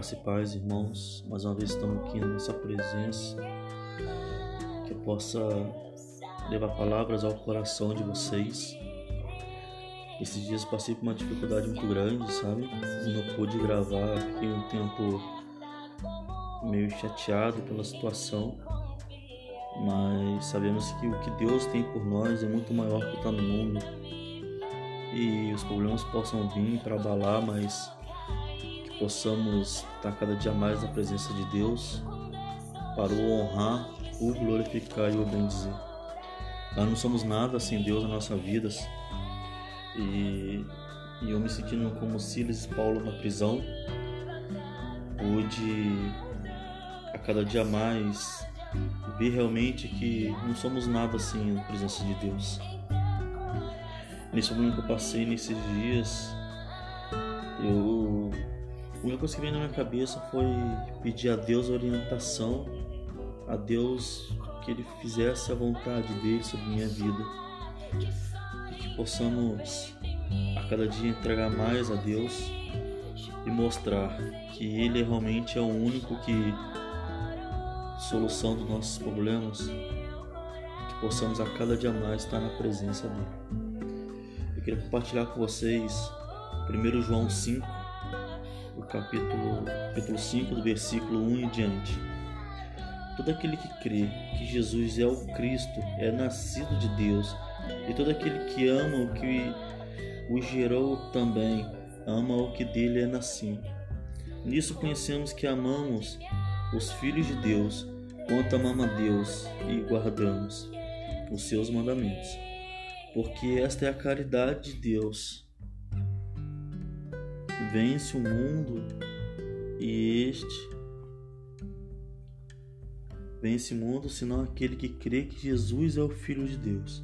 Graça e paz, irmãos. Mais uma vez estamos aqui na nossa presença. Que eu possa levar palavras ao coração de vocês. Esses dias passei por uma dificuldade muito grande, sabe? Não pude gravar, fiquei um tempo meio chateado pela situação. Mas sabemos que o que Deus tem por nós é muito maior que está no mundo. E os problemas possam vir para abalar, mas possamos estar cada dia mais na presença de Deus para o honrar, o glorificar e o bendizer. Nós não somos nada sem Deus nas nossas vidas. E, e eu me sentindo como Silas e Paulo na prisão, pude a cada dia mais ver realmente que não somos nada sem a presença de Deus. Nesse momento que eu passei nesses dias, eu única coisa que veio na minha cabeça foi pedir a Deus orientação, a Deus que Ele fizesse a vontade dele sobre minha vida e que possamos a cada dia entregar mais a Deus e mostrar que Ele realmente é o único que solução dos nossos problemas, que possamos a cada dia mais estar na presença dele. Eu queria compartilhar com vocês 1 João 5 o capítulo, capítulo 5, do versículo 1 em diante. Todo aquele que crê que Jesus é o Cristo é nascido de Deus, e todo aquele que ama o que o gerou também ama o que dele é nascido. Nisso conhecemos que amamos os filhos de Deus, quanto amamos a Deus e guardamos os seus mandamentos. Porque esta é a caridade de Deus vence o mundo e este vence o mundo senão aquele que crê que Jesus é o Filho de Deus.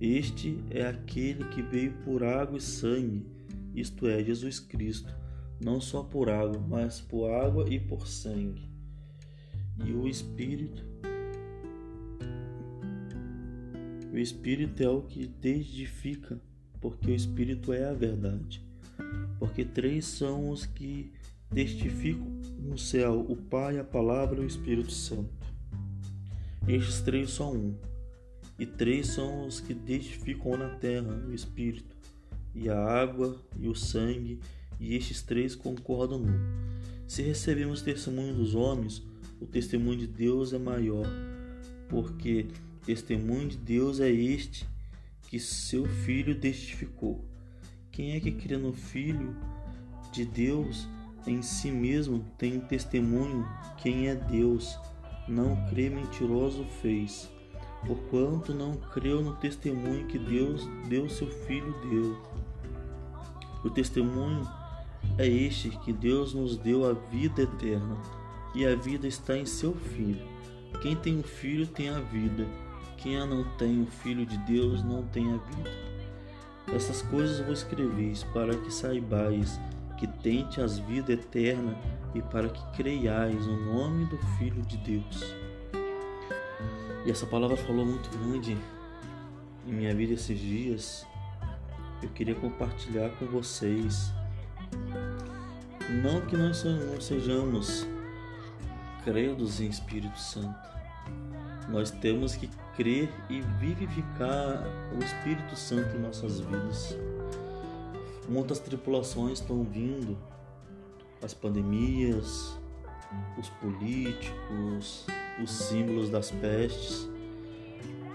Este é aquele que veio por água e sangue, isto é, Jesus Cristo, não só por água, mas por água e por sangue. E o Espírito o Espírito é o que testifica, porque o Espírito é a verdade porque três são os que testificam no céu: o Pai, a Palavra e o Espírito Santo. Estes três são um, e três são os que testificam na terra: o Espírito, e a água, e o sangue, e estes três concordam num. Se recebemos testemunho dos homens, o testemunho de Deus é maior, porque testemunho de Deus é este que seu Filho testificou. Quem é que crê no Filho de Deus em si mesmo tem testemunho quem é Deus. Não crê mentiroso fez, porquanto não creu no testemunho que Deus deu seu Filho deu. O testemunho é este que Deus nos deu a vida eterna, e a vida está em seu Filho. Quem tem o Filho tem a vida, quem não tem o Filho de Deus não tem a vida. Essas coisas vos escreveis para que saibais que tente as vida eterna e para que creiais no nome do Filho de Deus. E essa palavra falou muito grande em minha vida esses dias. Eu queria compartilhar com vocês. Não que nós não sejamos credos em Espírito Santo. Nós temos que crer e vivificar o Espírito Santo em nossas vidas. Muitas tripulações estão vindo, as pandemias, os políticos, os símbolos das pestes,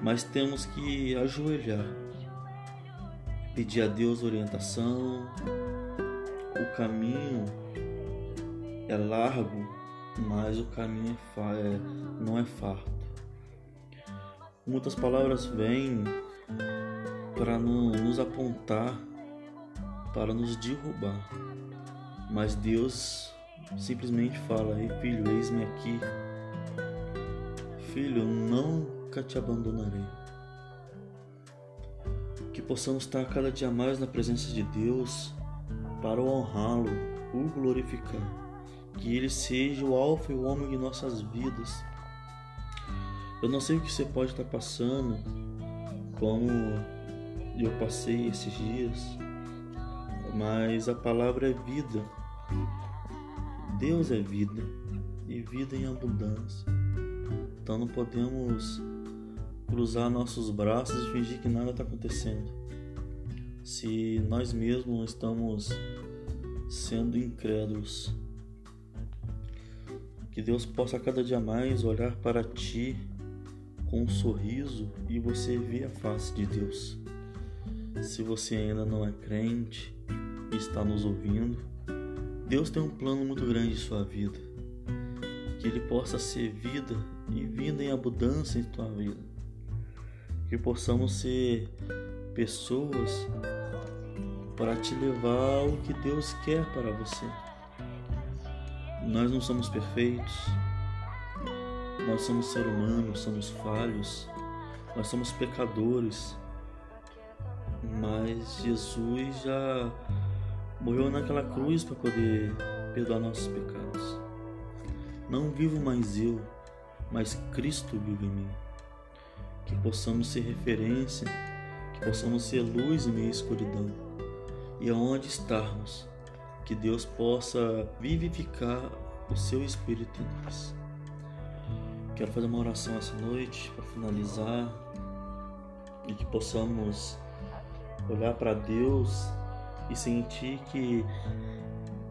mas temos que ajoelhar, pedir a Deus orientação. O caminho é largo, mas o caminho é, é não é farto. Muitas palavras vêm para nos apontar, para nos derrubar. Mas Deus simplesmente fala: Ei filho, eis-me aqui. Filho, eu nunca te abandonarei. Que possamos estar cada dia mais na presença de Deus para honrá-lo, o glorificar. Que Ele seja o Alfa e o Ômega em nossas vidas eu não sei o que você pode estar passando, como eu passei esses dias, mas a palavra é vida. Deus é vida e vida em abundância. Então não podemos cruzar nossos braços e fingir que nada está acontecendo. Se nós mesmos estamos sendo incrédulos, que Deus possa cada dia mais olhar para ti com um sorriso e você ver a face de Deus. Se você ainda não é crente e está nos ouvindo, Deus tem um plano muito grande em sua vida. Que Ele possa ser vida e vida em abundância em tua vida. Que possamos ser pessoas para te levar ao que Deus quer para você. Nós não somos perfeitos, nós somos seres humanos, somos falhos, nós somos pecadores, mas Jesus já morreu naquela cruz para poder perdoar nossos pecados. Não vivo mais eu, mas Cristo vive em mim. Que possamos ser referência, que possamos ser luz em meio à escuridão. E aonde estarmos, que Deus possa vivificar o seu Espírito em nós. Quero fazer uma oração essa noite para finalizar e que possamos olhar para Deus e sentir que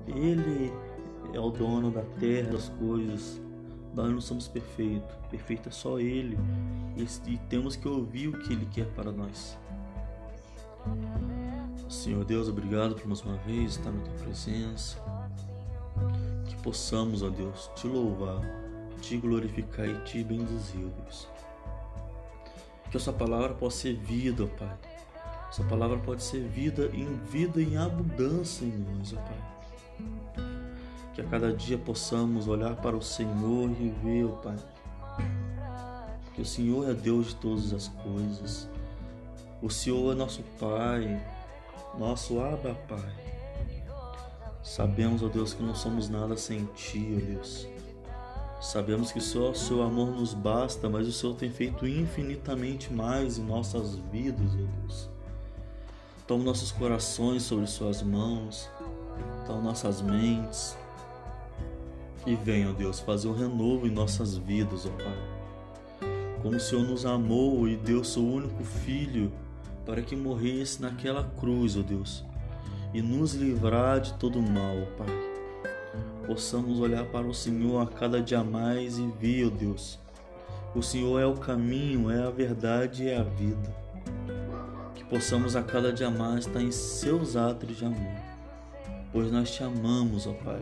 Ele é o dono da terra, das coisas. Nós não somos perfeitos, perfeito é só Ele e, temos que ouvir o que Ele quer para nós. Senhor Deus, obrigado por mais uma vez estar na tua presença. Que possamos, ó Deus, te louvar te glorificar e te bendizer, Deus. Que essa palavra possa ser vida, ó Pai. Essa palavra pode ser vida em vida em abundância em nós, ó Pai. Que a cada dia possamos olhar para o Senhor e ver, ó Pai. Que o Senhor é Deus de todas as coisas. O Senhor é nosso Pai, nosso Abba Pai. Sabemos, ó Deus, que não somos nada sem Ti, ó Deus. Sabemos que só o seu amor nos basta, mas o Senhor tem feito infinitamente mais em nossas vidas, ó Deus. Toma nossos corações sobre suas mãos, toma nossas mentes e venha, ó Deus, fazer um renovo em nossas vidas, ó Pai. Como o Senhor nos amou e deu seu único filho para que morresse naquela cruz, ó Deus, e nos livrar de todo mal, ó Pai possamos olhar para o Senhor a cada dia mais e ver, ó Deus, o Senhor é o caminho, é a verdade é a vida. Que possamos a cada dia mais estar em seus atos de amor, pois nós te amamos, ó Pai.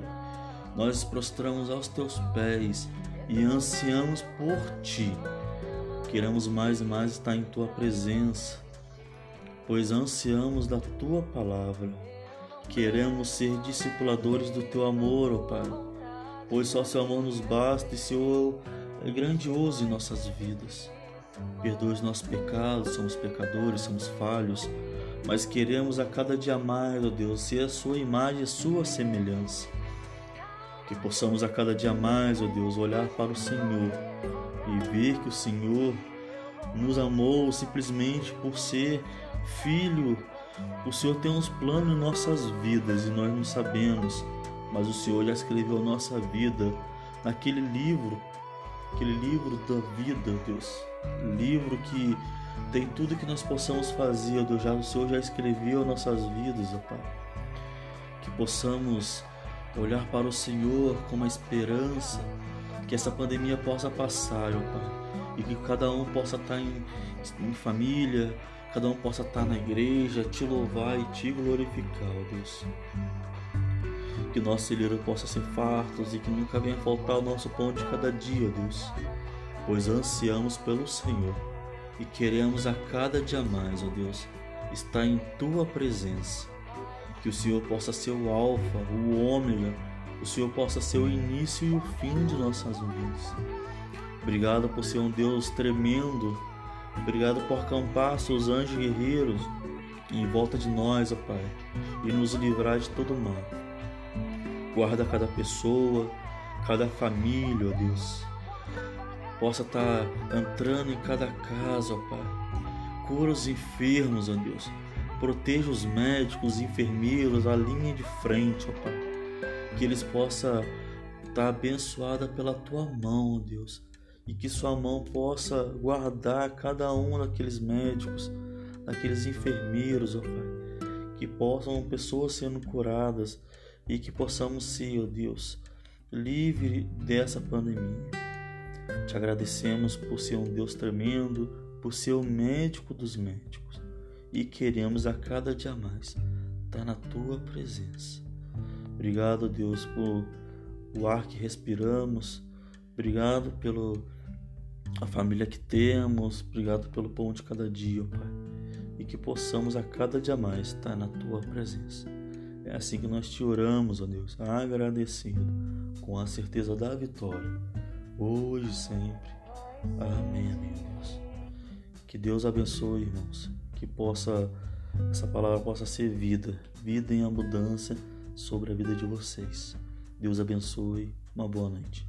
Nós prostramos aos teus pés e ansiamos por ti. Queremos mais e mais estar em tua presença, pois ansiamos da tua palavra. Queremos ser discipuladores do teu amor, ó Pai, pois só seu amor nos basta e seu é grandioso em nossas vidas. Perdoe os nossos pecados, somos pecadores, somos falhos, mas queremos a cada dia mais, ó Deus, ser a sua imagem, a sua semelhança. Que possamos a cada dia mais, ó Deus, olhar para o Senhor e ver que o Senhor nos amou simplesmente por ser filho o Senhor tem uns planos em nossas vidas e nós não sabemos, mas o Senhor já escreveu nossa vida naquele livro, aquele livro da vida, Deus. Livro que tem tudo que nós possamos fazer, Deus. Já, o Senhor já escreveu nossas vidas, ó Pai. Que possamos olhar para o Senhor com uma esperança, que essa pandemia possa passar, ó Pai. E que cada um possa estar em, em família, cada um possa estar na igreja, te louvar e te glorificar, ó Deus. Que nosso celeiro possa ser fartos e que nunca venha faltar o nosso pão de cada dia, Deus, pois ansiamos pelo Senhor e queremos a cada dia mais, ó Deus, estar em tua presença. Que o Senhor possa ser o Alfa, o Ômega, o Senhor possa ser o início e o fim de nossas vidas. Obrigado por ser um Deus tremendo Obrigado por acampar seus anjos guerreiros em volta de nós, ó Pai, e nos livrar de todo mal. Guarda cada pessoa, cada família, ó Deus. Possa estar entrando em cada casa, ó Pai. Cura os enfermos, ó Deus. Proteja os médicos, os enfermeiros, a linha de frente, ó Pai. Que eles possam está abençoada pela tua mão, Deus, e que sua mão possa guardar cada um daqueles médicos, daqueles enfermeiros, ó Pai, que possam pessoas sendo curadas e que possamos ser, ó Deus, livre dessa pandemia. Te agradecemos por ser um Deus tremendo, por ser o médico dos médicos e queremos a cada dia mais estar na tua presença. Obrigado, Deus, por o ar que respiramos. Obrigado pelo a família que temos. Obrigado pelo pão de cada dia, Pai. E que possamos a cada dia mais estar na tua presença. É assim que nós te oramos, ó Deus, agradecido, com a certeza da vitória, hoje e sempre. Amém, amém, Deus. Que Deus abençoe, irmãos. Que possa essa palavra possa ser vida, vida em abundância sobre a vida de vocês. Deus abençoe. Uma boa noite.